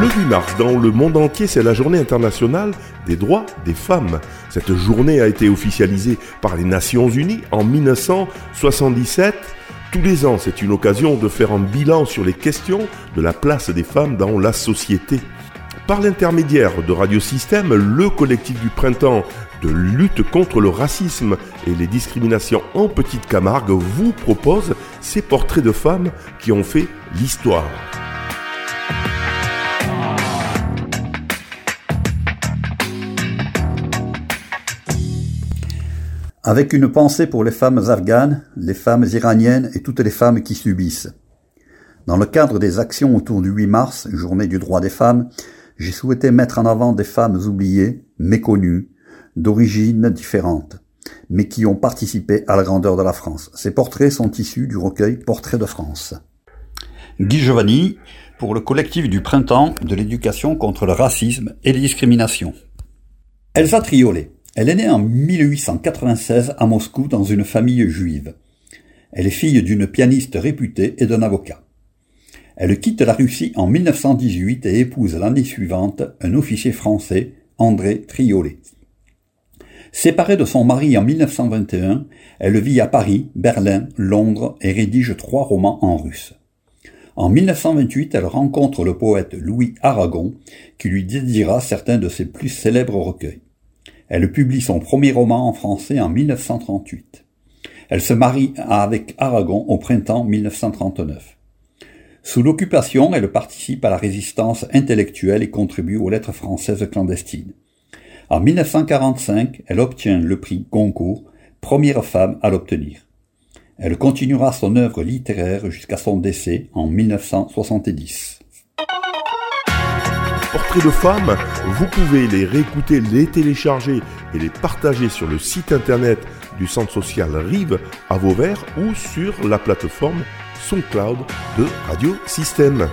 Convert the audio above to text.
Le 8 mars, dans le monde entier, c'est la journée internationale des droits des femmes. Cette journée a été officialisée par les Nations Unies en 1977. Tous les ans, c'est une occasion de faire un bilan sur les questions de la place des femmes dans la société. Par l'intermédiaire de Radio Système, le collectif du printemps de lutte contre le racisme et les discriminations en Petite Camargue vous propose ces portraits de femmes qui ont fait l'histoire. Avec une pensée pour les femmes afghanes, les femmes iraniennes et toutes les femmes qui subissent. Dans le cadre des actions autour du 8 mars, journée du droit des femmes, j'ai souhaité mettre en avant des femmes oubliées, méconnues, d'origines différentes, mais qui ont participé à la grandeur de la France. Ces portraits sont issus du recueil Portraits de France. Guy Giovanni, pour le collectif du printemps de l'éducation contre le racisme et les discriminations. Elsa Triolet. Elle est née en 1896 à Moscou dans une famille juive. Elle est fille d'une pianiste réputée et d'un avocat. Elle quitte la Russie en 1918 et épouse l'année suivante un officier français, André Triolet. Séparée de son mari en 1921, elle vit à Paris, Berlin, Londres et rédige trois romans en russe. En 1928, elle rencontre le poète Louis Aragon, qui lui dédiera certains de ses plus célèbres recueils. Elle publie son premier roman en français en 1938. Elle se marie avec Aragon au printemps 1939. Sous l'occupation, elle participe à la résistance intellectuelle et contribue aux lettres françaises clandestines. En 1945, elle obtient le prix Goncourt, première femme à l'obtenir. Elle continuera son œuvre littéraire jusqu'à son décès en 1970. Portraits de femmes, vous pouvez les réécouter, les télécharger et les partager sur le site internet du centre social Rive à Vauvert ou sur la plateforme SoundCloud de Radio Système.